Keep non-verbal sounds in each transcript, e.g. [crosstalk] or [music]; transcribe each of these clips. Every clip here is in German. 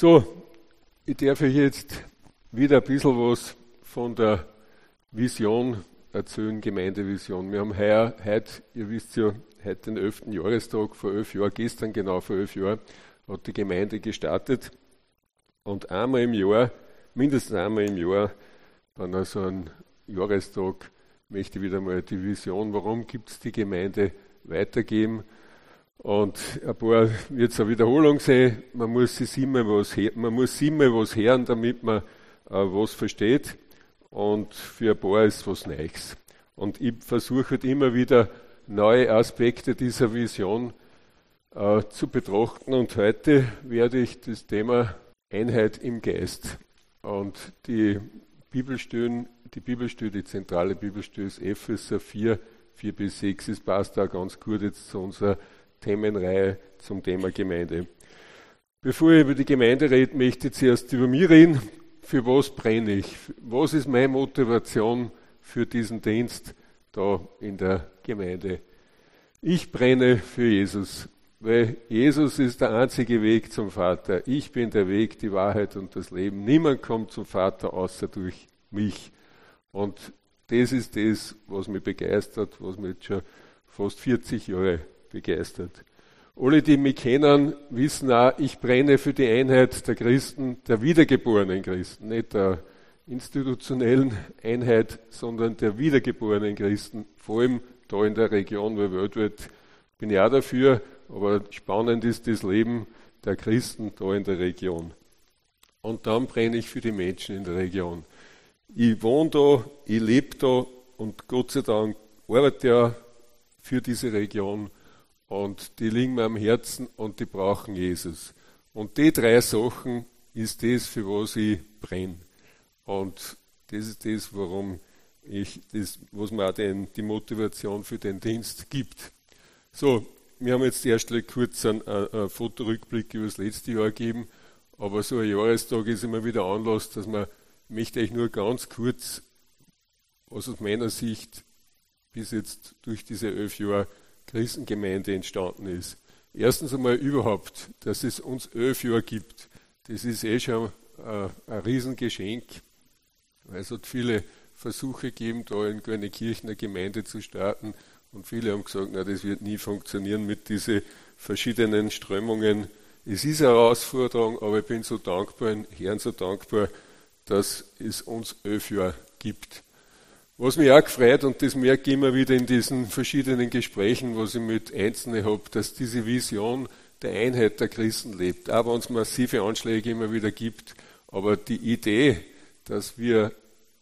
So, ich darf euch jetzt wieder ein bisschen was von der Vision erzählen, Gemeindevision. Wir haben heuer, heute, ihr wisst ja, heute den 11. Jahrestag, vor elf Jahren, gestern genau vor elf Jahren, hat die Gemeinde gestartet. Und einmal im Jahr, mindestens einmal im Jahr, dann also ein Jahrestag, möchte ich wieder mal die Vision, warum gibt es die Gemeinde, weitergeben. Und ein paar wird es eine Wiederholung sein. Man muss sich immer was, man muss immer was hören, damit man äh, was versteht. Und für ein paar ist was Neues. Und ich versuche halt immer wieder neue Aspekte dieser Vision äh, zu betrachten. Und heute werde ich das Thema Einheit im Geist. Und die Bibelstellen, die Bibelstelle, die zentrale Bibelstelle ist Epheser 4, 4 bis 6. Es passt da ganz gut jetzt zu unserer Themenreihe zum Thema Gemeinde. Bevor ich über die Gemeinde rede, möchte ich zuerst über mich reden. Für was brenne ich? Was ist meine Motivation für diesen Dienst da in der Gemeinde? Ich brenne für Jesus, weil Jesus ist der einzige Weg zum Vater. Ich bin der Weg, die Wahrheit und das Leben. Niemand kommt zum Vater außer durch mich. Und das ist das, was mich begeistert, was mich jetzt schon fast 40 Jahre begeistert. Alle, die mich kennen, wissen auch, ich brenne für die Einheit der Christen, der wiedergeborenen Christen, nicht der institutionellen Einheit, sondern der wiedergeborenen Christen, vor allem da in der Region, weil weltweit bin ich auch dafür, aber spannend ist das Leben der Christen da in der Region. Und dann brenne ich für die Menschen in der Region. Ich wohne da, ich lebe da und Gott sei Dank arbeite ja für diese Region und die liegen mir am Herzen und die brauchen Jesus. Und die drei Sachen ist das, für was ich brenne. Und das ist das, warum ich das, was mir auch den, die Motivation für den Dienst gibt. So, wir haben jetzt erst kurz einen, einen Fotorückblick über das letzte Jahr gegeben, aber so ein Jahrestag ist immer wieder Anlass, dass man, möchte euch nur ganz kurz, was aus meiner Sicht bis jetzt durch diese elf Jahre Christengemeinde entstanden ist. Erstens einmal überhaupt, dass es uns elf gibt. Das ist eh schon ein, ein Riesengeschenk, weil es hat viele Versuche gegeben, da in eine Kirche eine Gemeinde zu starten. Und viele haben gesagt, na, das wird nie funktionieren mit diesen verschiedenen Strömungen. Es ist eine Herausforderung, aber ich bin so dankbar, Herrn so dankbar, dass es uns elf Jahre gibt. Was mich auch gefreut, und das merke ich immer wieder in diesen verschiedenen Gesprächen, was ich mit Einzelnen habe, dass diese Vision der Einheit der Christen lebt. Auch wenn es massive Anschläge immer wieder gibt. Aber die Idee, dass wir,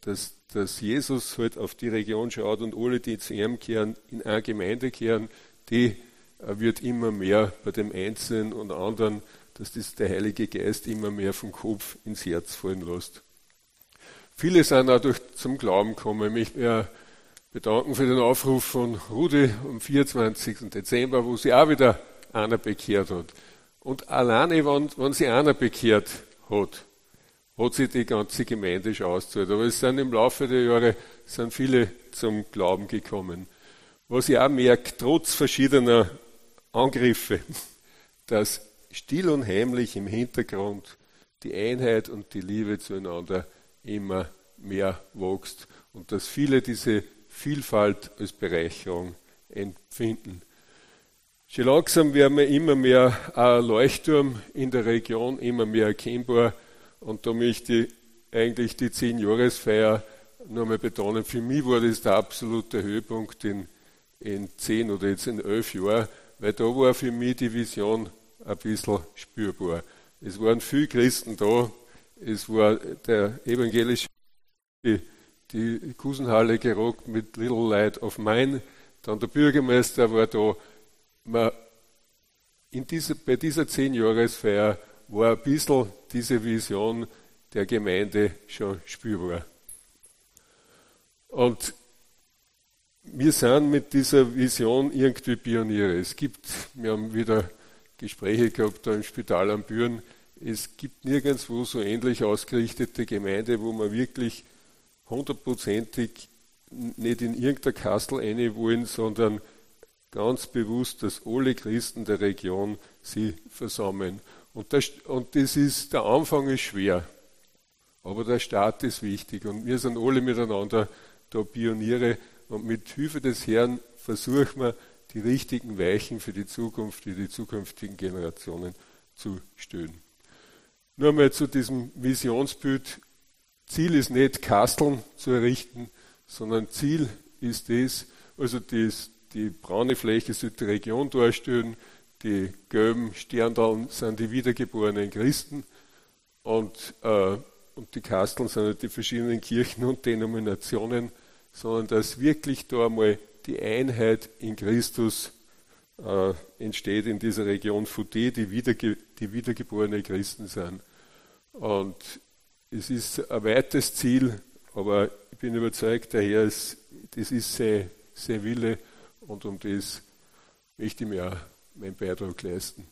dass, dass Jesus halt auf die Region schaut und alle, die zu ihm kehren, in eine Gemeinde kehren, die äh, wird immer mehr bei dem Einzelnen und anderen, dass das der Heilige Geist immer mehr vom Kopf ins Herz fallen lässt. Viele sind dadurch zum Glauben gekommen. Ich möchte mich bedanken für den Aufruf von Rudi am 24. Dezember, wo sie auch wieder einer bekehrt hat. Und alleine, wenn, wenn sie einer bekehrt hat, hat sich die ganze Gemeinde schon ausgezahlt. Aber es sind im Laufe der Jahre sind viele zum Glauben gekommen. Was ich auch merke, trotz verschiedener Angriffe, [laughs] dass still und heimlich im Hintergrund die Einheit und die Liebe zueinander immer mehr wächst und dass viele diese Vielfalt als Bereicherung empfinden. Schon langsam werden wir immer mehr ein Leuchtturm in der Region, immer mehr erkennbar. Und da möchte ich eigentlich die Zehn-Jahresfeier nochmal betonen. Für mich war das der absolute Höhepunkt in, in zehn oder jetzt in elf Jahren, weil da war für mich die Vision ein bisschen spürbar. Es waren viele Christen da, es war der evangelische, die, die Kusenhalle gerockt mit Little Light of Mine. Dann der Bürgermeister war da. Man, in dieser, bei dieser Zehnjahresfeier war ein bisschen diese Vision der Gemeinde schon spürbar. Und wir sind mit dieser Vision irgendwie Pioniere. Es gibt, wir haben wieder Gespräche gehabt da im Spital am Büren, es gibt nirgendwo so ähnlich ausgerichtete Gemeinde, wo man wirklich hundertprozentig nicht in irgendein Kastel eine wollen, sondern ganz bewusst, dass alle Christen der Region sie versammeln. Und das, und das ist, der Anfang ist schwer, aber der Start ist wichtig und wir sind alle miteinander da Pioniere und mit Hilfe des Herrn versuchen wir, die richtigen Weichen für die Zukunft, für die zukünftigen Generationen zu stellen. Nur mal zu diesem Visionsbild. Ziel ist nicht, Kasteln zu errichten, sondern Ziel ist es, also das, die braune Fläche soll die Region darstellen, die gelben Sterndalen sind die wiedergeborenen Christen und, äh, und die Kasteln sind halt die verschiedenen Kirchen und Denominationen, sondern dass wirklich da einmal die Einheit in Christus äh, entsteht in dieser Region Fouté, die, wiederge die wiedergeborene Christen sind. Und es ist ein weites Ziel, aber ich bin überzeugt, der Herr ist, das ist sein, sein Wille und um das möchte ich mir auch meinen Beitrag leisten.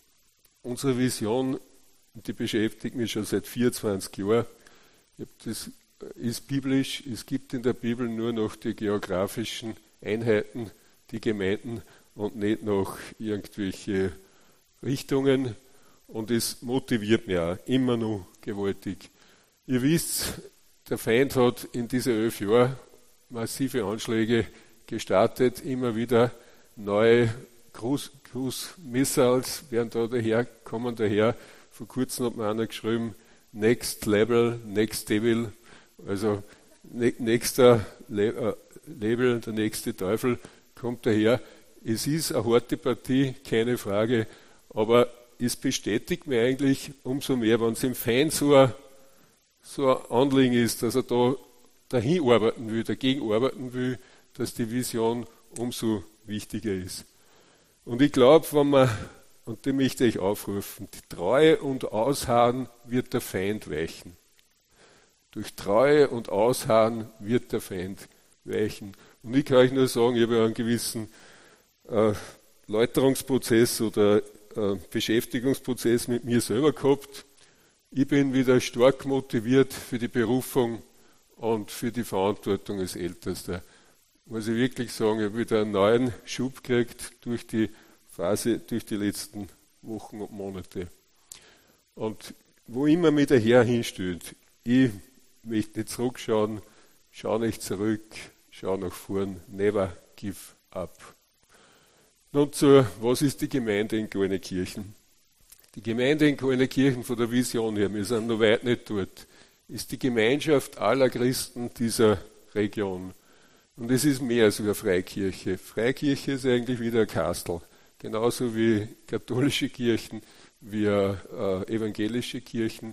Unsere Vision, die beschäftigt mich schon seit 24 Jahren. Das ist biblisch. Es gibt in der Bibel nur noch die geografischen Einheiten, die Gemeinden und nicht noch irgendwelche Richtungen. Und es motiviert mich auch immer noch gewaltig. Ihr wisst, der Feind hat in diese elf Jahren massive Anschläge gestartet, immer wieder neue Cruise, Cruise Missiles werden da daher, kommen daher. Vor kurzem hat mir einer geschrieben, Next Level, Next Devil, also nächster äh, Level, der nächste Teufel kommt daher. Es ist eine harte Partie, keine Frage, aber es bestätigt mir eigentlich umso mehr, wenn es im Feind so ein so ein Anliegen ist, dass er da dahin arbeiten will, dagegen arbeiten will, dass die Vision umso wichtiger ist. Und ich glaube, wenn man, und dem möchte ich aufrufen, die Treue und Ausharren wird der Feind weichen. Durch Treue und Ausharren wird der Feind weichen. Und ich kann euch nur sagen, ich habe ja einen gewissen äh, Läuterungsprozess oder äh, Beschäftigungsprozess mit mir selber gehabt. Ich bin wieder stark motiviert für die Berufung und für die Verantwortung als Ältester. Muss ich wirklich sagen, ich habe wieder einen neuen Schub gekriegt durch die Phase, durch die letzten Wochen und Monate. Und wo immer mir der Herr hinstellt, ich möchte nicht zurückschauen, schau nicht zurück, schau nach vorn, never give up. Nun zu, was ist die Gemeinde in Gornekirchen? Die Gemeinde in Kirchen von der Vision her, wir sind noch weit nicht dort, ist die Gemeinschaft aller Christen dieser Region. Und es ist mehr als eine Freikirche. Freikirche ist eigentlich wieder ein Kastel. Genauso wie katholische Kirchen, wie äh, evangelische Kirchen.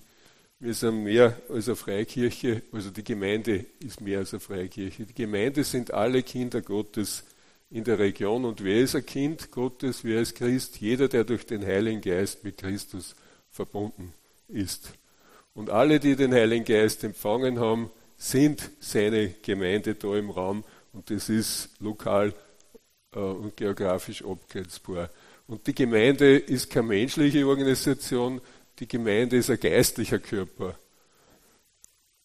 Wir sind mehr als eine Freikirche, also die Gemeinde ist mehr als eine Freikirche. Die Gemeinde sind alle Kinder Gottes in der Region. Und wer ist ein Kind Gottes? Wer ist Christ? Jeder, der durch den Heiligen Geist mit Christus verbunden ist. Und alle, die den Heiligen Geist empfangen haben, sind seine Gemeinde da im Raum. Und das ist lokal äh, und geografisch abgrenzbar. Und die Gemeinde ist keine menschliche Organisation, die Gemeinde ist ein geistlicher Körper.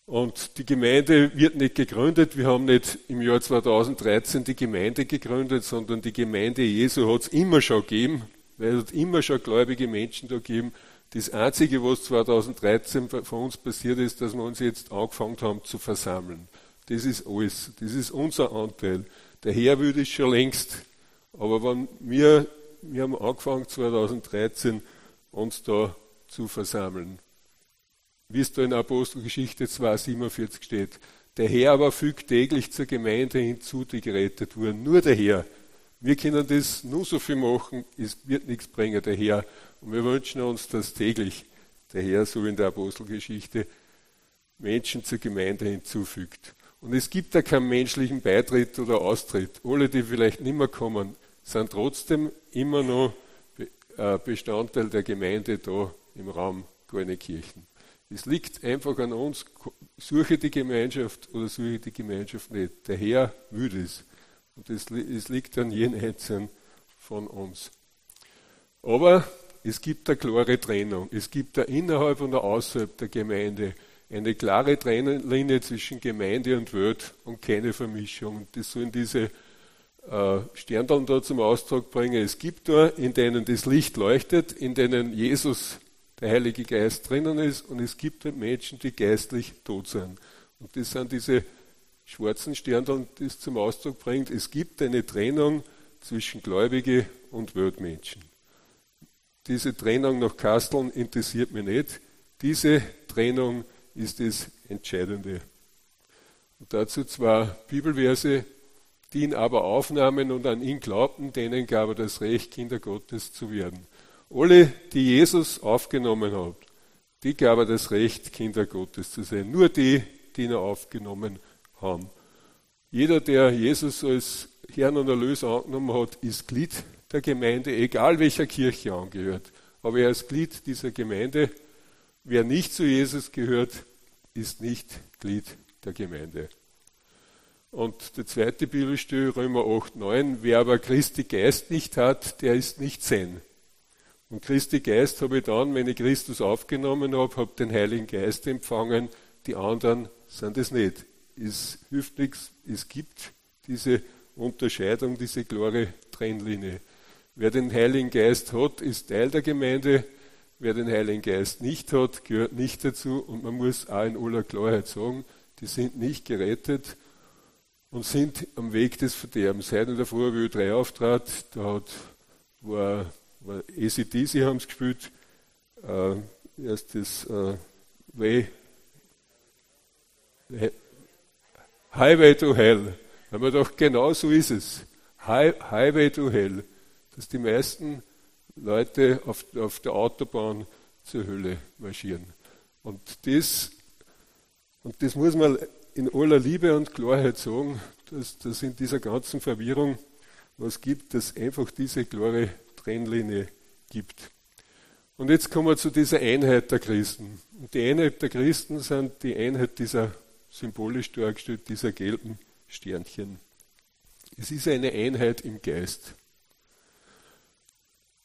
Und die Gemeinde wird nicht gegründet. Wir haben nicht im Jahr 2013 die Gemeinde gegründet, sondern die Gemeinde Jesu hat es immer schon gegeben, weil es hat immer schon gläubige Menschen da gegeben. Das Einzige, was 2013 von uns passiert ist, dass wir uns jetzt angefangen haben zu versammeln. Das ist alles. Das ist unser Anteil. Der Herr will das schon längst. Aber wenn wir, wir haben angefangen 2013, uns da zu versammeln wie es da in Apostelgeschichte 2,47 steht. Der Herr aber fügt täglich zur Gemeinde hinzu, die gerettet wurden. Nur der Herr. Wir können das nur so viel machen, es wird nichts bringen, der Herr. Und wir wünschen uns, dass täglich der Herr, so in der Apostelgeschichte, Menschen zur Gemeinde hinzufügt. Und es gibt da keinen menschlichen Beitritt oder Austritt. Alle, die vielleicht nicht mehr kommen, sind trotzdem immer noch äh, Bestandteil der Gemeinde da im Raum Gornekirchen. Es liegt einfach an uns, suche die Gemeinschaft oder suche die Gemeinschaft nicht. Der Herr will es. Und es, es liegt an jedem Einzelnen von uns. Aber es gibt eine klare Trennung. Es gibt da innerhalb und außerhalb der Gemeinde eine klare Trennlinie zwischen Gemeinde und Welt und keine Vermischung. Das sollen diese äh, Sterndeln da zum Ausdruck bringen. Es gibt da, in denen das Licht leuchtet, in denen Jesus der Heilige Geist drinnen ist und es gibt halt Menschen, die geistlich tot sind. Und das sind diese schwarzen Sterndeln, die es zum Ausdruck bringt. Es gibt eine Trennung zwischen Gläubige und Weltmenschen. Diese Trennung nach Kasteln interessiert mich nicht. Diese Trennung ist das Entscheidende. Und dazu zwei Bibelverse, die ihn aber aufnahmen und an ihn glaubten, denen gab er das Recht, Kinder Gottes zu werden. Alle, die Jesus aufgenommen hat, die gab er das Recht, Kinder Gottes zu sein. Nur die, die ihn aufgenommen haben. Jeder, der Jesus als Herrn und Erlöser angenommen hat, ist Glied der Gemeinde, egal welcher Kirche angehört. Aber er ist Glied dieser Gemeinde. Wer nicht zu Jesus gehört, ist nicht Glied der Gemeinde. Und der zweite Bibelstelle, Römer 8, 9, wer aber Christi Geist nicht hat, der ist nicht sein. Und Christi Geist habe ich dann, wenn ich Christus aufgenommen habe, habe den Heiligen Geist empfangen, die anderen sind es nicht. Es hilft nichts, es gibt diese Unterscheidung, diese klare Trennlinie. Wer den Heiligen Geist hat, ist Teil der Gemeinde. Wer den Heiligen Geist nicht hat, gehört nicht dazu. Und man muss auch in aller Klarheit sagen, die sind nicht gerettet und sind am Weg des Verderbens. Heute in der Früh, 3 auftrat, da hat, war, war ACDC haben sie gespielt, äh, erst das äh, Way, Highway to Hell. Da haben wir gedacht, genau so ist es. Highway to Hell. Dass die meisten Leute auf, auf der Autobahn zur Hölle marschieren. Und das, und das muss man in aller Liebe und Klarheit sagen, dass das in dieser ganzen Verwirrung was gibt, dass einfach diese klare Trennlinie gibt. Und jetzt kommen wir zu dieser Einheit der Christen. Und die Einheit der Christen sind die Einheit dieser symbolisch dargestellt, dieser gelben Sternchen. Es ist eine Einheit im Geist.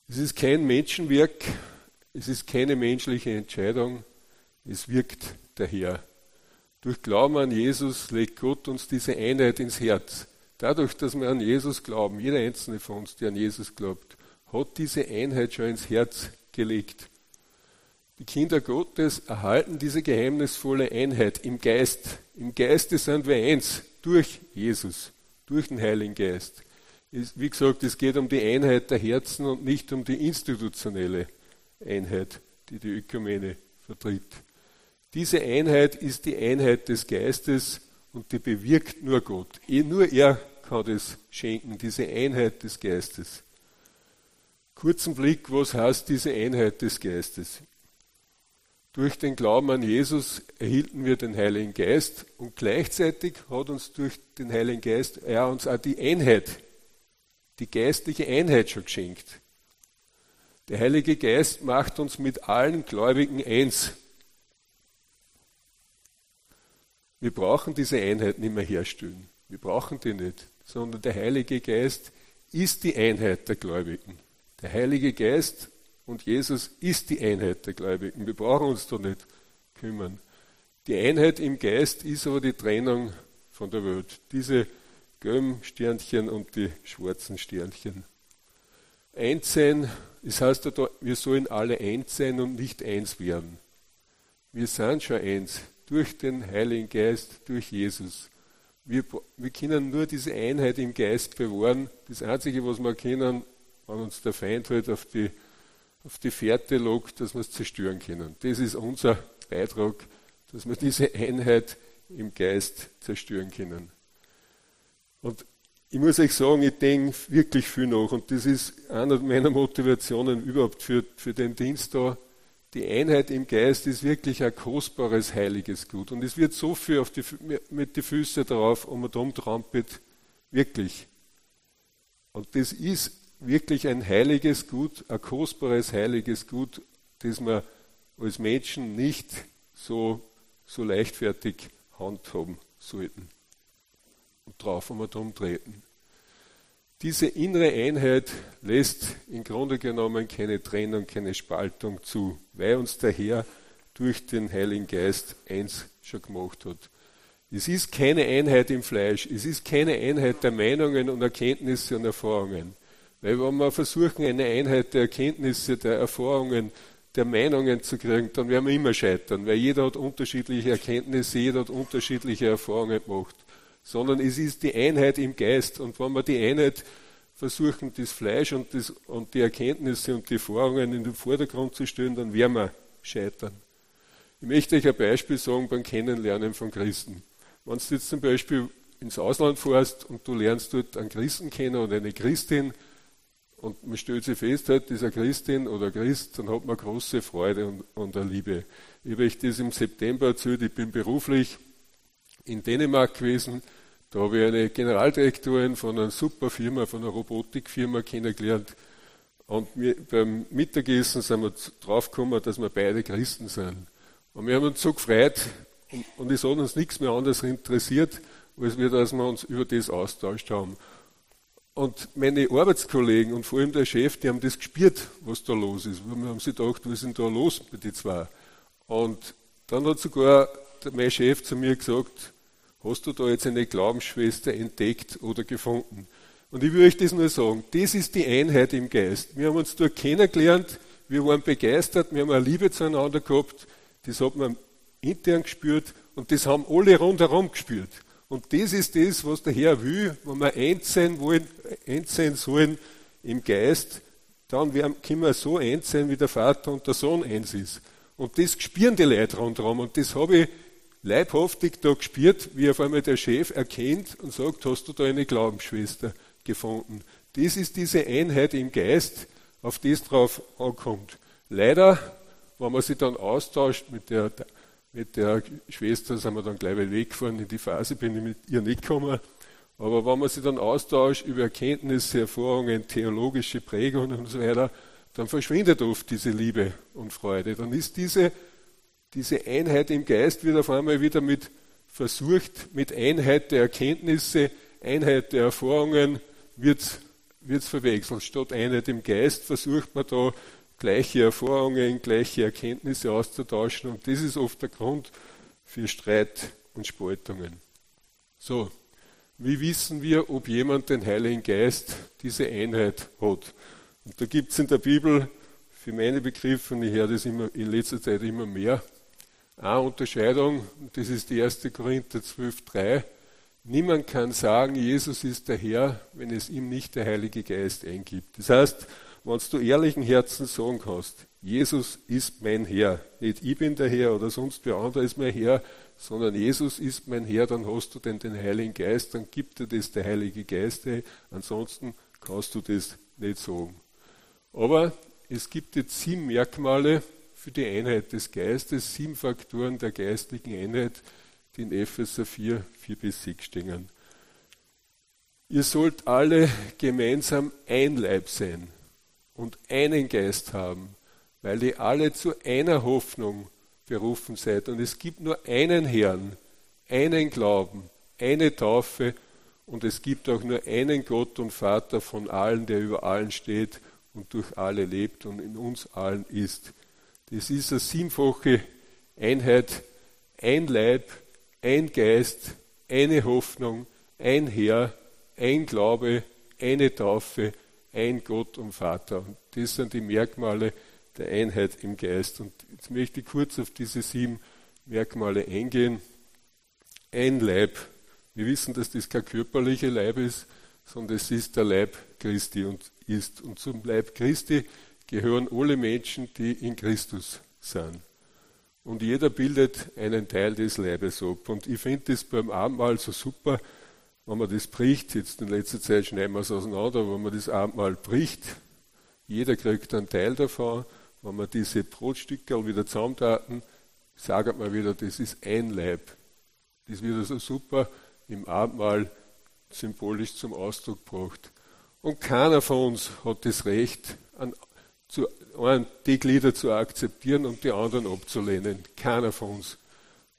Es ist kein Menschenwerk, es ist keine menschliche Entscheidung, es wirkt der Herr. Durch Glauben an Jesus legt Gott uns diese Einheit ins Herz. Dadurch, dass wir an Jesus glauben, jeder einzelne von uns, der an Jesus glaubt, hat diese Einheit schon ins Herz gelegt. Die Kinder Gottes erhalten diese geheimnisvolle Einheit im Geist. Im Geiste sind wir eins durch Jesus, durch den Heiligen Geist. Wie gesagt, es geht um die Einheit der Herzen und nicht um die institutionelle Einheit, die die Ökumene vertritt. Diese Einheit ist die Einheit des Geistes und die bewirkt nur Gott. Eh, nur er kann das schenken, diese Einheit des Geistes. Kurzen Blick, was heißt diese Einheit des Geistes? Durch den Glauben an Jesus erhielten wir den Heiligen Geist und gleichzeitig hat uns durch den Heiligen Geist er uns auch die Einheit, die geistliche Einheit schon geschenkt. Der Heilige Geist macht uns mit allen Gläubigen eins. Wir brauchen diese Einheit nicht mehr herstellen. Wir brauchen die nicht, sondern der Heilige Geist ist die Einheit der Gläubigen. Der Heilige Geist und Jesus ist die Einheit der Gläubigen. Wir brauchen uns da nicht kümmern. Die Einheit im Geist ist aber die Trennung von der Welt. Diese gelben Sternchen und die schwarzen Sternchen. Eins sein, das heißt, wir sollen alle eins sein und nicht eins werden. Wir sind schon eins durch den Heiligen Geist, durch Jesus. Wir, wir können nur diese Einheit im Geist bewahren. Das Einzige, was wir können, wenn uns der Feind halt auf die, auf die Fährte lockt, dass wir es zerstören können. Das ist unser Beitrag, dass wir diese Einheit im Geist zerstören können. Und ich muss euch sagen, ich denke wirklich viel nach. Und das ist eine meiner Motivationen überhaupt für, für den Dienst da die Einheit im Geist ist wirklich ein kostbares, heiliges Gut. Und es wird so viel die, mit den Füßen drauf um und um trampelt, wirklich. Und das ist wirklich ein heiliges Gut, ein kostbares, heiliges Gut, das wir als Menschen nicht so, so leichtfertig handhaben sollten und drauf um und um treten. Diese innere Einheit lässt im Grunde genommen keine Trennung, keine Spaltung zu, weil uns der Herr durch den Heiligen Geist eins schon gemacht hat. Es ist keine Einheit im Fleisch, es ist keine Einheit der Meinungen und Erkenntnisse und Erfahrungen. Weil wenn wir versuchen, eine Einheit der Erkenntnisse, der Erfahrungen der Meinungen zu kriegen, dann werden wir immer scheitern, weil jeder hat unterschiedliche Erkenntnisse, jeder hat unterschiedliche Erfahrungen gemacht. Sondern es ist die Einheit im Geist. Und wenn wir die Einheit versuchen, das Fleisch und, das, und die Erkenntnisse und die Erfahrungen in den Vordergrund zu stellen, dann werden wir scheitern. Ich möchte euch ein Beispiel sagen beim Kennenlernen von Christen. Wenn du jetzt zum Beispiel ins Ausland fährst und du lernst dort einen Christen kennen oder eine Christin, und man stellt sich fest, halt, dieser Christin oder Christ, dann hat man große Freude und, und eine Liebe. Ich habe euch das im September erzählt, ich bin beruflich in Dänemark gewesen. Da habe ich eine Generaldirektorin von einer super Firma, von einer Robotikfirma kennengelernt. Und wir, beim Mittagessen sind wir draufgekommen, dass wir beide Christen sind. Und wir haben uns so gefreut und, und es hat uns nichts mehr anderes interessiert, als wir, dass wir uns über das austauscht haben. Und meine Arbeitskollegen und vor allem der Chef, die haben das gespürt, was da los ist. Wir haben sich gedacht, was ist denn da los bei den zwei? Und dann hat sogar mein Chef zu mir gesagt, hast du da jetzt eine Glaubensschwester entdeckt oder gefunden? Und ich will euch das nur sagen, das ist die Einheit im Geist. Wir haben uns dort kennengelernt, wir waren begeistert, wir haben eine Liebe zueinander gehabt, das hat man intern gespürt und das haben alle rundherum gespürt. Und das ist das, was der Herr will, wenn wir eins sein wollen, eins sein sollen im Geist, dann können wir so eins sein, wie der Vater und der Sohn eins ist. Und das spüren die Leute rundherum. Und das habe ich leibhaftig da gespürt, wie auf einmal der Chef erkennt und sagt, hast du da eine Glaubensschwester gefunden? Das ist diese Einheit im Geist, auf die es drauf ankommt. Leider, wenn man sich dann austauscht mit der mit der Schwester sind wir dann gleich weggefahren. In die Phase bin ich mit ihr nicht gekommen. Aber wenn man sich dann austauscht über Erkenntnisse, Erfahrungen, theologische Prägungen und so weiter, dann verschwindet oft diese Liebe und Freude. Dann ist diese, diese Einheit im Geist wird auf einmal wieder mit versucht, mit Einheit der Erkenntnisse, Einheit der Erfahrungen wird es verwechselt. Statt Einheit im Geist versucht man da gleiche Erfahrungen, gleiche Erkenntnisse auszutauschen. Und das ist oft der Grund für Streit und Spaltungen. So, wie wissen wir, ob jemand den Heiligen Geist, diese Einheit hat? Und da gibt es in der Bibel, für meine Begriffe, und ich höre das immer, in letzter Zeit immer mehr, eine Unterscheidung, und das ist die 1. Korinther 12,3. Niemand kann sagen, Jesus ist der Herr, wenn es ihm nicht der Heilige Geist eingibt. Das heißt, wenn du ehrlichen Herzen sagen kannst, Jesus ist mein Herr, nicht ich bin der Herr oder sonst wer anderer ist mein Herr, sondern Jesus ist mein Herr, dann hast du denn den Heiligen Geist, dann gibt dir das der Heilige Geist, ansonsten kannst du das nicht sagen. Aber es gibt jetzt sieben Merkmale für die Einheit des Geistes, sieben Faktoren der geistlichen Einheit, die in Epheser 4, 4 bis 6 stehen. Ihr sollt alle gemeinsam ein Leib sein und einen Geist haben, weil ihr alle zu einer Hoffnung berufen seid. Und es gibt nur einen Herrn, einen Glauben, eine Taufe und es gibt auch nur einen Gott und Vater von allen, der über allen steht und durch alle lebt und in uns allen ist. Das ist eine siebenfache Einheit, ein Leib, ein Geist, eine Hoffnung, ein Herr, ein Glaube, eine Taufe, ein Gott und Vater. Und das sind die Merkmale der Einheit im Geist. Und jetzt möchte ich kurz auf diese sieben Merkmale eingehen. Ein Leib. Wir wissen, dass das kein körperlicher Leib ist, sondern es ist der Leib Christi und ist. Und zum Leib Christi gehören alle Menschen, die in Christus sind. Und jeder bildet einen Teil des Leibes ab. Und ich finde das beim Abendmahl so super, wenn man das bricht, jetzt in letzter Zeit schneiden wir es auseinander, aber wenn man das Abendmahl bricht, jeder kriegt einen Teil davon, wenn man diese Brotstücke wieder zusammentaten, sagt man wieder, das ist ein Leib. Das wird also super im Abendmahl symbolisch zum Ausdruck gebracht. Und keiner von uns hat das Recht, an, zu, einen die Glieder zu akzeptieren und die anderen abzulehnen. Keiner von uns.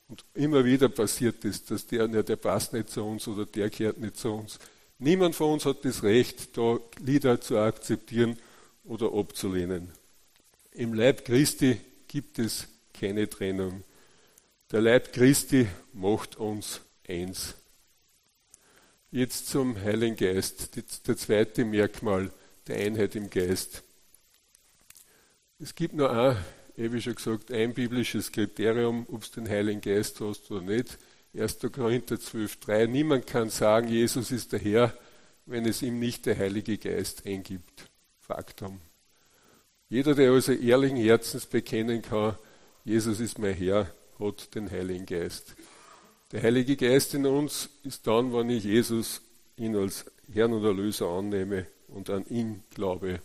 Und immer wieder passiert es, dass der, ja, der passt nicht zu uns oder der kehrt nicht zu uns. Niemand von uns hat das Recht, da Lieder zu akzeptieren oder abzulehnen. Im Leib Christi gibt es keine Trennung. Der Leib Christi macht uns eins. Jetzt zum Heiligen Geist, der zweite Merkmal der Einheit im Geist. Es gibt nur ein wie schon gesagt, ein biblisches Kriterium, ob du den Heiligen Geist hast oder nicht. 1. Korinther 12,3. Niemand kann sagen, Jesus ist der Herr, wenn es ihm nicht der Heilige Geist eingibt. Faktum. Jeder, der also ehrlichen Herzens bekennen kann, Jesus ist mein Herr, hat den Heiligen Geist. Der Heilige Geist in uns ist dann, wenn ich Jesus ihn als Herrn und Erlöser annehme und an ihn glaube.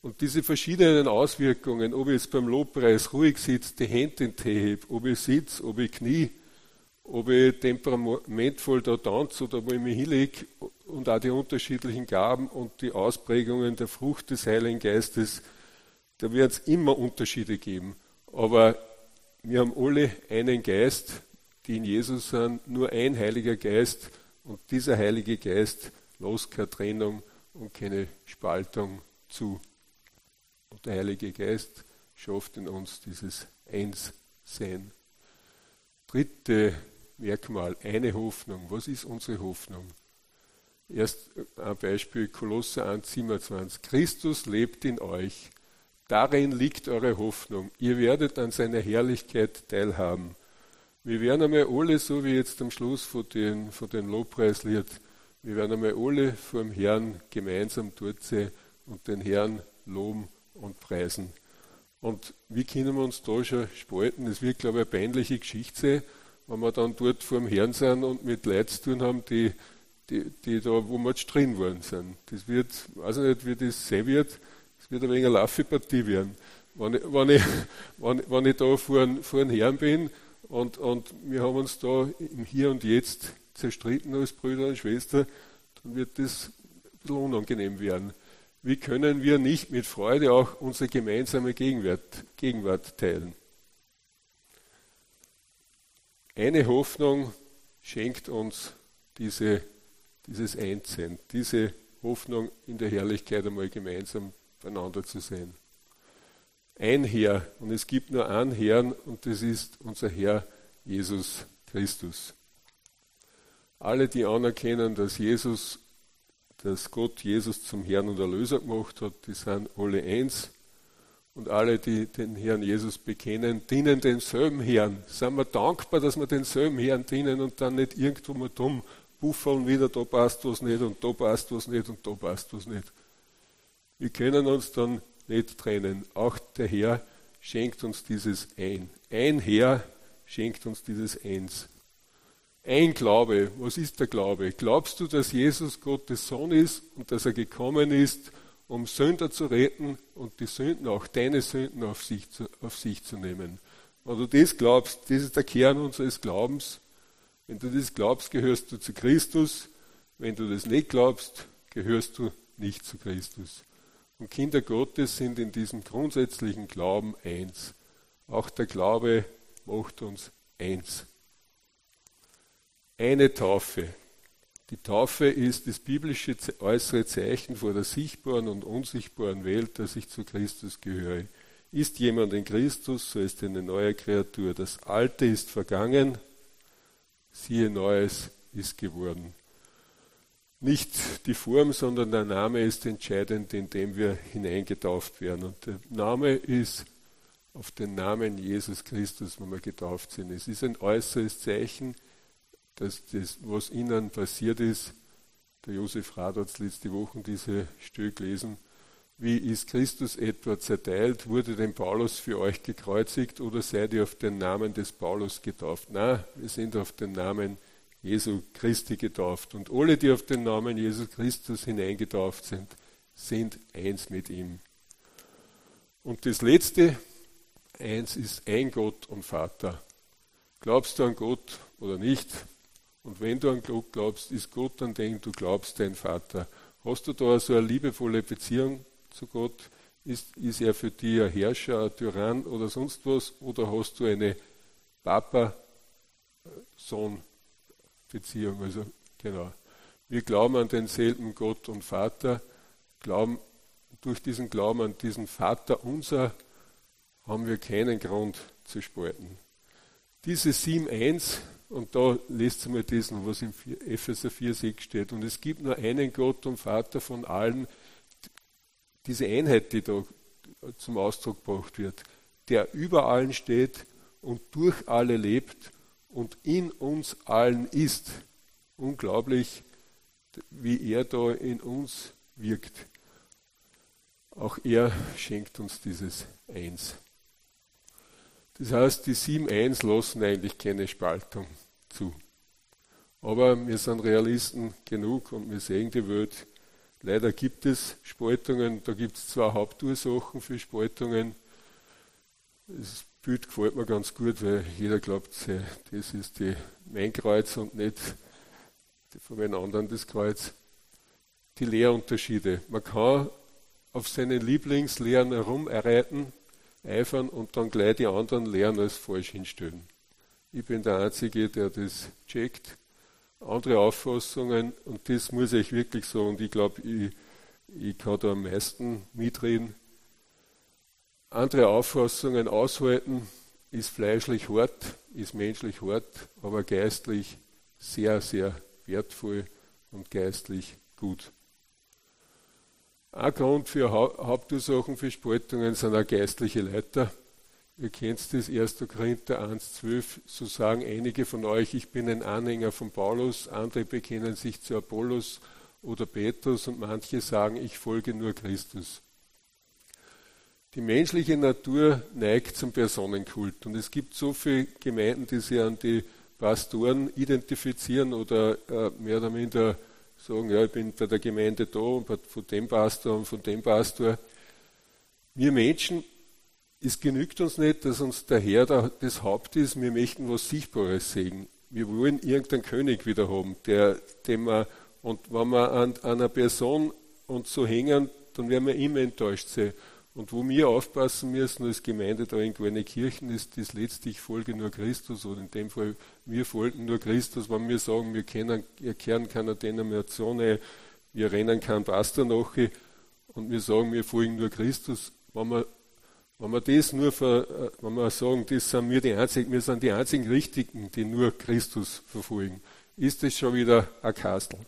Und diese verschiedenen Auswirkungen, ob ich jetzt beim Lobpreis ruhig sitze, die Hände in den Tee heb, ob ich sitze, ob ich knie, ob ich temperamentvoll da tanze oder wo ich mich hinlege und auch die unterschiedlichen Gaben und die Ausprägungen der Frucht des Heiligen Geistes, da wird es immer Unterschiede geben. Aber wir haben alle einen Geist, die in Jesus sind, nur ein Heiliger Geist und dieser Heilige Geist lässt keine Trennung und keine Spaltung zu. Und der Heilige Geist schafft in uns dieses Einssein. Dritte Merkmal, eine Hoffnung. Was ist unsere Hoffnung? Erst ein Beispiel, Kolosser 1, 27. Christus lebt in euch. Darin liegt eure Hoffnung. Ihr werdet an seiner Herrlichkeit teilhaben. Wir werden einmal alle, so wie jetzt am Schluss von den, von den Lobpreislied, wir werden einmal alle vor dem Herrn gemeinsam dort sein und den Herrn loben und preisen. Und wie können wir uns da schon spalten? Es wird, glaube ich, eine peinliche Geschichte sein, wenn wir dann dort vor dem Herrn sind und mit Leuten zu tun haben, die, die, die da, wo wir jetzt drin worden sind. Das wird, weiß ich nicht, wie das sein wird, es wird ein wenig eine Laufpartie werden. Wenn ich, wenn ich, [laughs] wenn, wenn ich da vor, vor dem Herrn bin und, und wir haben uns da im Hier und Jetzt zerstritten als Brüder und Schwestern, dann wird das ein bisschen unangenehm werden. Wie können wir nicht mit Freude auch unsere gemeinsame Gegenwart, Gegenwart teilen? Eine Hoffnung schenkt uns diese, dieses Einssein, diese Hoffnung in der Herrlichkeit einmal gemeinsam beieinander zu sein. Ein Herr, und es gibt nur einen Herrn, und das ist unser Herr Jesus Christus. Alle, die anerkennen, dass Jesus, dass Gott Jesus zum Herrn und Erlöser gemacht hat, die sind alle eins. Und alle, die den Herrn Jesus bekennen, dienen denselben Herrn. Sind wir dankbar, dass wir denselben Herrn dienen und dann nicht irgendwo mal dumm buffeln wieder, da passt was nicht und da passt was nicht und da passt was nicht. Wir können uns dann nicht trennen. Auch der Herr schenkt uns dieses Ein. Ein Herr schenkt uns dieses Eins. Ein Glaube. Was ist der Glaube? Glaubst du, dass Jesus Gottes Sohn ist und dass er gekommen ist, um Sünder zu retten und die Sünden, auch deine Sünden auf sich zu, auf sich zu nehmen? Wenn du das glaubst, das ist der Kern unseres Glaubens. Wenn du das glaubst, gehörst du zu Christus. Wenn du das nicht glaubst, gehörst du nicht zu Christus. Und Kinder Gottes sind in diesem grundsätzlichen Glauben eins. Auch der Glaube macht uns eins. Eine Taufe. Die Taufe ist das biblische äußere Zeichen vor der sichtbaren und unsichtbaren Welt, dass ich zu Christus gehöre. Ist jemand in Christus, so ist eine neue Kreatur. Das Alte ist vergangen, siehe Neues ist geworden. Nicht die Form, sondern der Name ist entscheidend, in dem wir hineingetauft werden. Und der Name ist auf den Namen Jesus Christus, wenn wir getauft sind. Es ist ein äußeres Zeichen, dass das, was ihnen passiert ist, der Josef Rad hat letzte Woche diese Stelle gelesen, wie ist Christus etwa zerteilt? Wurde denn Paulus für euch gekreuzigt oder seid ihr auf den Namen des Paulus getauft? Na, wir sind auf den Namen. Jesu Christi getauft. Und alle, die auf den Namen Jesus Christus hineingetauft sind, sind eins mit ihm. Und das letzte, eins ist ein Gott und Vater. Glaubst du an Gott oder nicht? Und wenn du an Gott glaubst, ist Gott an den du glaubst, dein Vater. Hast du da so eine liebevolle Beziehung zu Gott? Ist, ist er für dich ein Herrscher, ein Tyrann oder sonst was? Oder hast du eine Papa-Sohn Beziehung. Also genau. Wir glauben an denselben Gott und Vater, glauben durch diesen Glauben an diesen Vater unser haben wir keinen Grund zu spalten. Diese 7.1, und da lest mal diesen, was im Epheser 4,6 steht, und es gibt nur einen Gott und Vater von allen, diese Einheit, die da zum Ausdruck gebracht wird, der über allen steht und durch alle lebt und in uns allen ist. Unglaublich, wie er da in uns wirkt. Auch er schenkt uns dieses Eins. Das heißt, die sieben Eins lassen eigentlich keine Spaltung zu. Aber wir sind Realisten genug und wir sehen die Welt. Leider gibt es Spaltungen, da gibt es zwei Hauptursachen für Spaltungen. Das Bild gefällt mir ganz gut, weil jeder glaubt, das ist die, mein Kreuz und nicht von den anderen das Kreuz. Die Lehrunterschiede. Man kann auf seinen Lieblingslehren herumreiten, eifern und dann gleich die anderen Lehren als falsch hinstellen. Ich bin der Einzige, der das checkt. Andere Auffassungen, und das muss ich wirklich so, und ich glaube, ich, ich kann da am meisten mitreden. Andere Auffassungen aushalten ist fleischlich hart, ist menschlich hart, aber geistlich sehr, sehr wertvoll und geistlich gut. Ein Grund für Hauptursachen für Spaltungen sind auch geistliche Leiter. Ihr kennt das 1. Korinther 1,12, so sagen einige von euch, ich bin ein Anhänger von Paulus, andere bekennen sich zu Apollos oder Petrus und manche sagen, ich folge nur Christus. Die menschliche Natur neigt zum Personenkult und es gibt so viele Gemeinden, die sich an die Pastoren identifizieren oder äh, mehr oder minder sagen, ja, ich bin bei der Gemeinde da und von dem Pastor und von dem Pastor. Wir Menschen, es genügt uns nicht, dass uns der Herr das Haupt ist, wir möchten was Sichtbares sehen. Wir wollen irgendeinen König wieder haben, der, dem wir, und wenn wir an, an einer Person uns so hängen, dann werden wir immer enttäuscht sein. Und wo wir aufpassen müssen als Gemeinde da eine Kirchen ist, das letztlich folge nur Christus oder in dem Fall wir folgen nur Christus, wenn wir sagen, wir kennen, erkennen keiner Denomination, wir rennen keinen Pastor nach und wir sagen, wir folgen nur Christus, wenn wir, wenn wir das nur, ver, äh, wenn wir sagen, das sind wir die einzigen, wir sind die einzigen Richtigen, die nur Christus verfolgen, ist das schon wieder ein Kastel.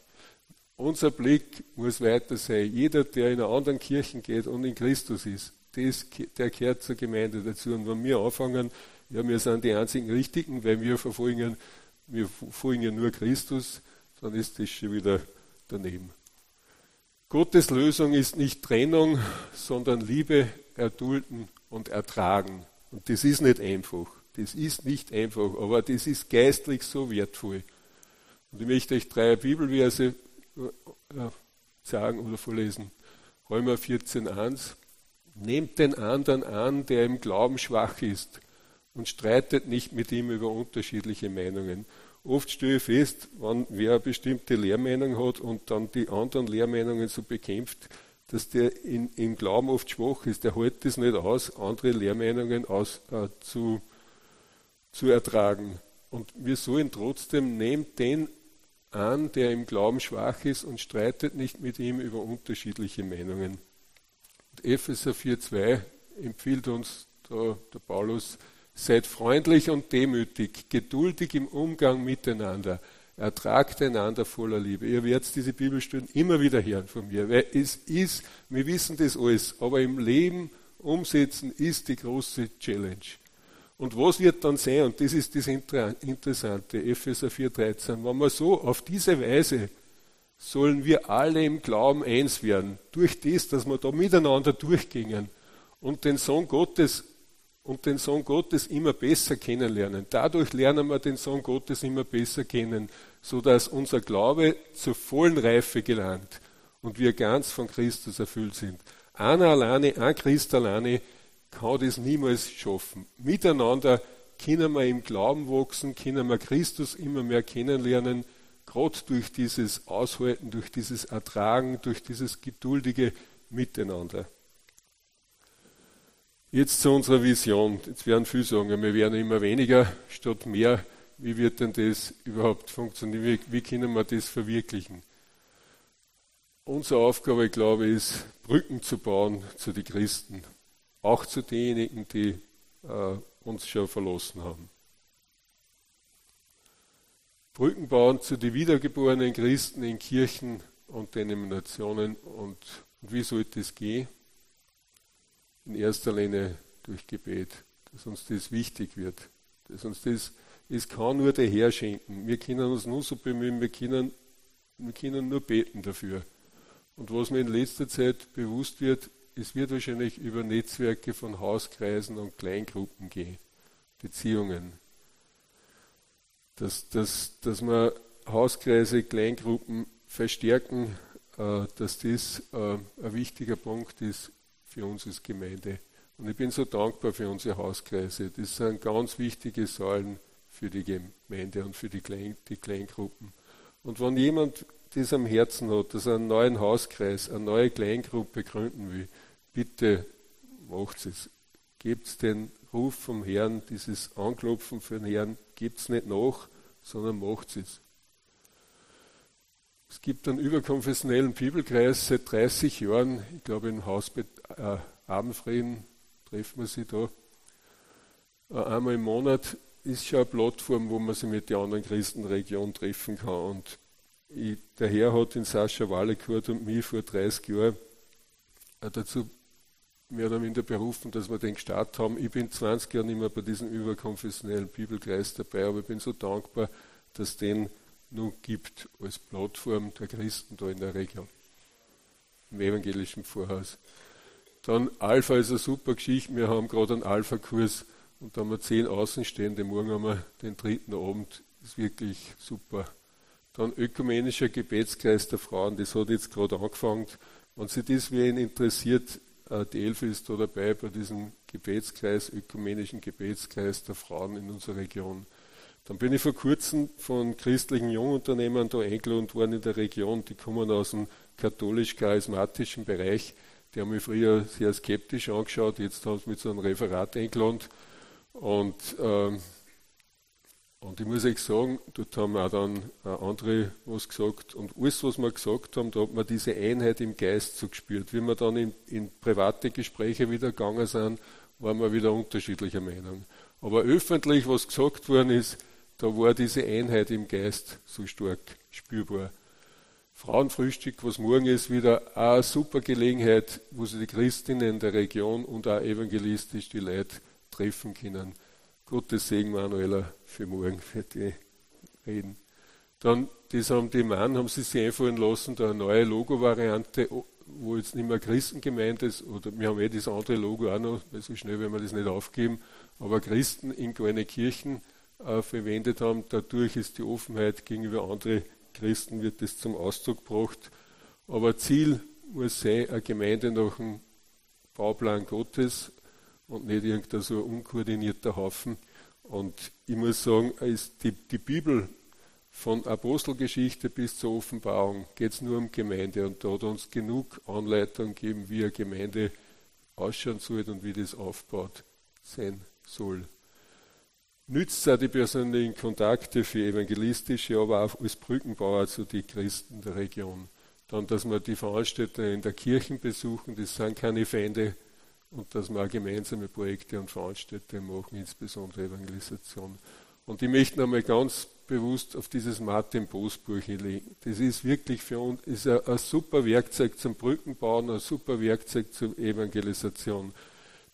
Unser Blick muss weiter sein. Jeder, der in einer anderen Kirche geht und in Christus ist, das, der gehört zur Gemeinde dazu. Und wenn wir anfangen, ja, wir sind die einzigen Richtigen, weil wir verfolgen, wir verfolgen nur Christus, dann ist das schon wieder daneben. Gottes Lösung ist nicht Trennung, sondern Liebe, Erdulden und Ertragen. Und das ist nicht einfach. Das ist nicht einfach, aber das ist geistlich so wertvoll. Und ich möchte euch drei Bibelverse sagen oder vorlesen. Römer 14.1. Nehmt den anderen an, der im Glauben schwach ist und streitet nicht mit ihm über unterschiedliche Meinungen. Oft stelle ich fest, wenn wer eine bestimmte Lehrmeinung hat und dann die anderen Lehrmeinungen so bekämpft, dass der in, im Glauben oft schwach ist. Der hält es nicht aus, andere Lehrmeinungen aus, äh, zu, zu ertragen. Und wir sollen trotzdem, nehmt den an, der im Glauben schwach ist und streitet nicht mit ihm über unterschiedliche Meinungen. Und Epheser 4,2 empfiehlt uns da, der Paulus, seid freundlich und demütig, geduldig im Umgang miteinander, ertragt einander voller Liebe. Ihr werdet diese Bibelstunden immer wieder hören von mir, weil es ist, wir wissen das alles, aber im Leben umsetzen ist die große Challenge. Und was wird dann sein? Und das ist das Interessante, Epheser 4,13. Wenn wir so auf diese Weise sollen wir alle im Glauben eins werden, durch das, dass wir da miteinander durchgingen und den Sohn Gottes und den Sohn Gottes immer besser kennenlernen. Dadurch lernen wir den Sohn Gottes immer besser kennen, so dass unser Glaube zur vollen Reife gelangt und wir ganz von Christus erfüllt sind. Einer alleine, ein Christ alleine kann das niemals schaffen. Miteinander können wir im Glauben wachsen, können wir Christus immer mehr kennenlernen, gerade durch dieses Aushalten, durch dieses Ertragen, durch dieses geduldige Miteinander. Jetzt zu unserer Vision. Jetzt werden viele sagen, wir werden immer weniger statt mehr. Wie wird denn das überhaupt funktionieren? Wie, wie können wir das verwirklichen? Unsere Aufgabe, glaube ich, ist, Brücken zu bauen zu den Christen auch zu denjenigen, die äh, uns schon verlassen haben. Brücken bauen zu den wiedergeborenen Christen in Kirchen und Denominationen. Und, und wie sollte es gehen? In erster Linie durch Gebet dass uns das wichtig wird, dass uns das, es kann nur der Herr schenken. Wir können uns nur so bemühen, wir können, wir können nur beten dafür. Und was mir in letzter Zeit bewusst wird, es wird wahrscheinlich über Netzwerke von Hauskreisen und Kleingruppen gehen, Beziehungen. Dass, dass, dass wir Hauskreise, Kleingruppen verstärken, äh, dass das äh, ein wichtiger Punkt ist für uns als Gemeinde. Und ich bin so dankbar für unsere Hauskreise. Das sind ganz wichtige Säulen für die Gemeinde und für die, Klein, die Kleingruppen. Und wenn jemand das am Herzen hat, dass er einen neuen Hauskreis, eine neue Kleingruppe gründen will, bitte macht es. Gebt den Ruf vom Herrn, dieses Anklopfen für den Herrn, gebt es nicht nach, sondern macht es. Es gibt einen überkonfessionellen Bibelkreis seit 30 Jahren, ich glaube im Haus äh, Abendfrieden treffen wir sie da. Äh, einmal im Monat ist schon eine Plattform, wo man sich mit den anderen Christenregionen treffen kann. Und ich, der Herr hat den Sascha Wallekurt und mich vor 30 Jahren äh, dazu mehr oder minder berufen, dass wir den gestartet haben. Ich bin 20 Jahre nicht mehr bei diesem überkonfessionellen Bibelkreis dabei, aber ich bin so dankbar, dass den nun gibt als Plattform der Christen da in der Region, im evangelischen Vorhaus. Dann Alpha ist eine super Geschichte. Wir haben gerade einen Alpha-Kurs und da haben wir zehn Außenstehende. Morgen haben wir den dritten Abend. Ist wirklich super. Dann ökumenischer Gebetskreis der Frauen. Das hat jetzt gerade angefangen. Wenn sich das wen interessiert, die Elfe ist da dabei bei diesem Gebetskreis, ökumenischen Gebetskreis der Frauen in unserer Region. Dann bin ich vor kurzem von christlichen Jungunternehmern da eingeladen worden in der Region. Die kommen aus dem katholisch-charismatischen Bereich. Die haben mich früher sehr skeptisch angeschaut, jetzt haben sie mich zu einem Referat eingeladen. Und, ähm, und ich muss euch sagen, dort haben auch dann andere was gesagt. Und alles, was wir gesagt haben, da hat man diese Einheit im Geist so gespürt. Wie wir dann in, in private Gespräche wieder gegangen sind, waren wir wieder unterschiedlicher Meinung. Aber öffentlich, was gesagt worden ist, da war diese Einheit im Geist so stark spürbar. Frauenfrühstück, was morgen ist, wieder eine super Gelegenheit, wo sie die Christinnen der Region und auch evangelistisch die Leute treffen können. Gottes Segen, Manuela, für morgen, für die Reden. Dann, das haben die Mann, haben sie sich einfallen lassen, da eine neue Logo-Variante, wo jetzt nicht mehr Christen gemeint ist, oder wir haben eh das andere Logo auch noch, weil so schnell werden wir das nicht aufgeben, aber Christen in kleine Kirchen äh, verwendet haben. Dadurch ist die Offenheit gegenüber anderen Christen wird das zum Ausdruck gebracht. Aber Ziel muss sein, eine Gemeinde nach dem Bauplan Gottes und nicht irgendein so unkoordinierter Haufen. Und ich muss sagen, die, die Bibel von Apostelgeschichte bis zur Offenbarung geht es nur um Gemeinde und da hat uns genug Anleitung gegeben, wie eine Gemeinde ausschauen soll und wie das aufbaut sein soll nützt auch die persönlichen Kontakte für evangelistische, aber auch als Brückenbauer zu den Christen der Region. Dann, dass wir die Veranstalter in der Kirchen besuchen, das sind keine Feinde, und dass wir auch gemeinsame Projekte und Veranstaltungen machen, insbesondere Evangelisation. Und ich möchte nochmal ganz bewusst auf dieses Martin Boos Buch legen. Das ist wirklich für uns ist ein, ein super Werkzeug zum Brückenbauen, ein super Werkzeug zur Evangelisation.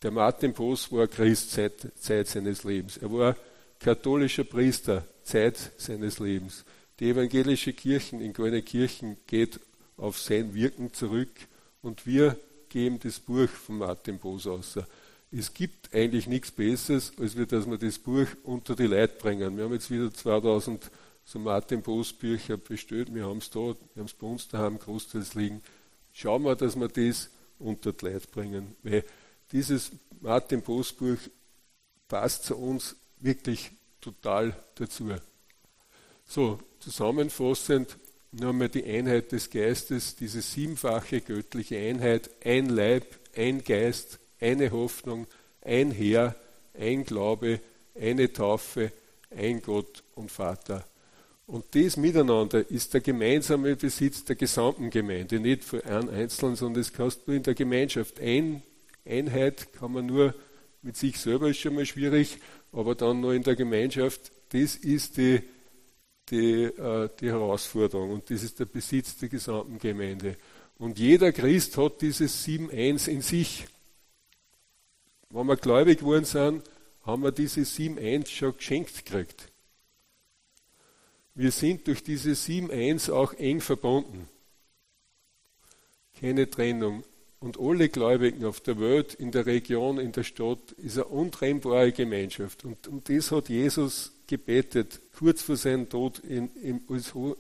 Der Martin Boos war Christ Zeit, Zeit seines Lebens. Er war katholischer Priester Zeit seines Lebens. Die evangelische Kirche in Kirchen geht auf sein Wirken zurück und wir geben das Buch von Martin Boos aus. Es gibt eigentlich nichts Besseres, als dass wir das Buch unter die Leute bringen. Wir haben jetzt wieder 2000 so Martin Boos Bücher bestellt. Wir haben es da, wir haben es bei uns daheim großteils liegen. Schauen wir, dass wir das unter die Leute bringen. Weil dieses Martin Boos Buch passt zu uns wirklich total dazu. So, zusammenfassend nur einmal die Einheit des Geistes, diese siebenfache göttliche Einheit, ein Leib, ein Geist, eine Hoffnung, ein Herr, ein Glaube, eine Taufe, ein Gott und Vater. Und das miteinander ist der gemeinsame Besitz der gesamten Gemeinde, nicht für einen Einzelnen, sondern das kannst du in der Gemeinschaft. Ein, Einheit kann man nur mit sich selber ist schon mal schwierig, aber dann noch in der Gemeinschaft, das ist die, die, äh, die Herausforderung und das ist der Besitz der gesamten Gemeinde. Und jeder Christ hat dieses 7-1 in sich. Wenn wir gläubig geworden sind, haben wir diese 7.1 schon geschenkt gekriegt. Wir sind durch diese 7.1 auch eng verbunden. Keine Trennung. Und alle Gläubigen auf der Welt, in der Region, in der Stadt, ist eine untrennbare Gemeinschaft. Und, und das hat Jesus gebetet, kurz vor seinem Tod in, im,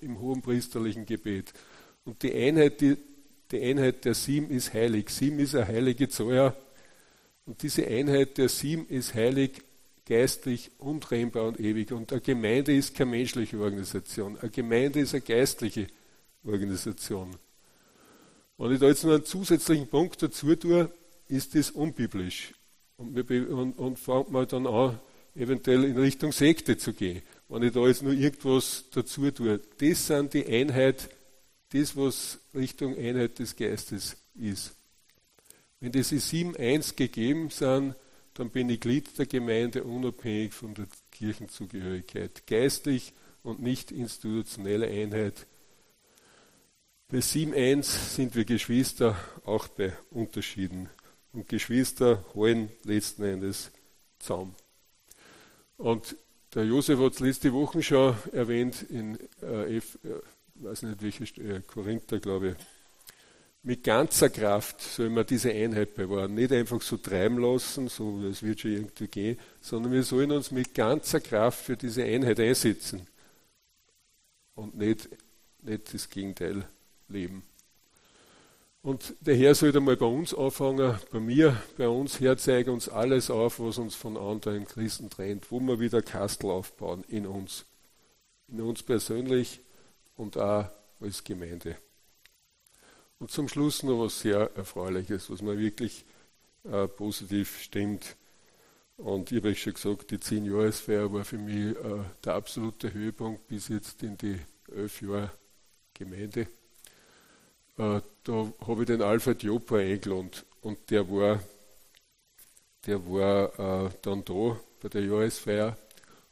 im hohen priesterlichen Gebet. Und die Einheit, die, die Einheit der Sieben ist heilig. Sieben ist eine heilige Zahl. Und diese Einheit der Sieben ist heilig, geistlich, untrennbar und ewig. Und eine Gemeinde ist keine menschliche Organisation. Eine Gemeinde ist eine geistliche Organisation. Wenn ich da jetzt noch einen zusätzlichen Punkt dazu tue, ist das unbiblisch. Und, wir, und, und fängt man dann an, eventuell in Richtung Sekte zu gehen. Wenn ich da jetzt nur irgendwas dazu tue. Das sind die Einheit, das, was Richtung Einheit des Geistes ist. Wenn diese 7.1 gegeben sind, dann bin ich Glied der Gemeinde unabhängig von der Kirchenzugehörigkeit. Geistlich und nicht institutionelle Einheit bei 7.1 sind wir Geschwister, auch bei Unterschieden. Und Geschwister holen letzten Endes zusammen. Und der Josef hat es letzte Woche schon erwähnt in äh, F, äh, weiß nicht welche, äh, Korinther, glaube ich. Mit ganzer Kraft soll man diese Einheit bewahren. Nicht einfach so treiben lassen, so es wird schon irgendwie gehen, sondern wir sollen uns mit ganzer Kraft für diese Einheit einsetzen. Und nicht, nicht das Gegenteil leben. Und der Herr sollte mal bei uns anfangen, bei mir, bei uns herzeigen uns alles auf, was uns von anderen Christen trennt, wo wir wieder Kastel aufbauen in uns. In uns persönlich und auch als Gemeinde. Und zum Schluss noch was sehr Erfreuliches, was mir wirklich äh, positiv stimmt. Und ich habe schon gesagt, die 10-Jahresfeier war für mich äh, der absolute Höhepunkt bis jetzt in die elf Jahre Gemeinde. Äh, da habe ich den Alfred Jopa eingeladen und der war, der war äh, dann da bei der Jahresfeier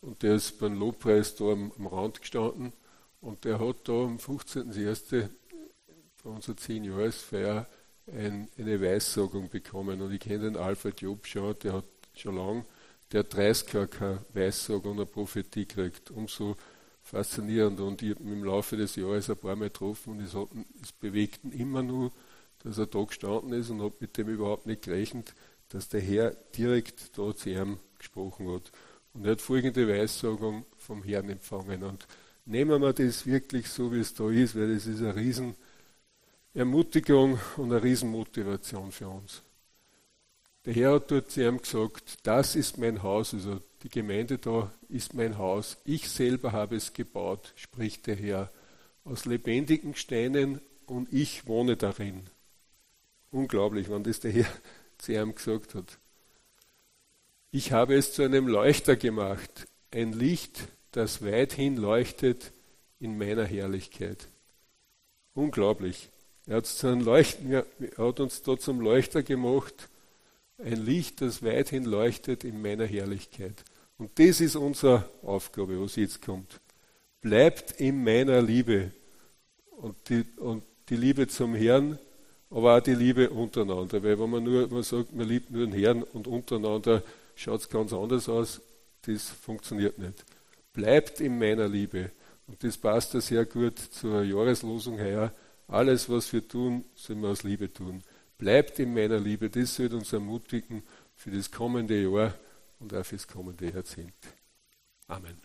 und der ist beim Lobpreis da am, am Rand gestanden und der hat da am 15.01. bei unserer 10-Jahresfeier ein, eine Weissagung bekommen und ich kenne den Alfred Job schon, der hat schon lange, der hat 30 Jahre keine Weissagung und eine Prophetie gekriegt. Umso faszinierend. Und ich habe im Laufe des Jahres ein paar Mal getroffen und es, hat, es bewegt ihn immer nur, dass er da gestanden ist und habe mit dem überhaupt nicht gerechnet, dass der Herr direkt da zu ihm gesprochen hat. Und er hat folgende Weissagung vom Herrn empfangen. Und nehmen wir das wirklich so, wie es da ist, weil das ist eine riesen Ermutigung und eine Riesenmotivation für uns. Der Herr hat dort zu ihm gesagt, das ist mein Haus, also die Gemeinde da ist mein Haus. Ich selber habe es gebaut, spricht der Herr, aus lebendigen Steinen und ich wohne darin. Unglaublich, wann das der Herr [laughs] zu ihm gesagt hat. Ich habe es zu einem Leuchter gemacht, ein Licht, das weithin leuchtet in meiner Herrlichkeit. Unglaublich. Er hat, Leuchten, er hat uns da zum Leuchter gemacht, ein Licht, das weithin leuchtet in meiner Herrlichkeit. Und das ist unsere Aufgabe, was jetzt kommt. Bleibt in meiner Liebe und die, und die Liebe zum Herrn, aber auch die Liebe untereinander. Weil wenn man nur man sagt, man liebt nur den Herrn und untereinander schaut es ganz anders aus, das funktioniert nicht. Bleibt in meiner Liebe. Und das passt ja sehr gut zur Jahreslosung her. Alles, was wir tun, sollen wir aus Liebe tun. Bleibt in meiner Liebe. Das soll uns ermutigen für das kommende Jahr und auch fürs kommende Jahrzehnt. Amen.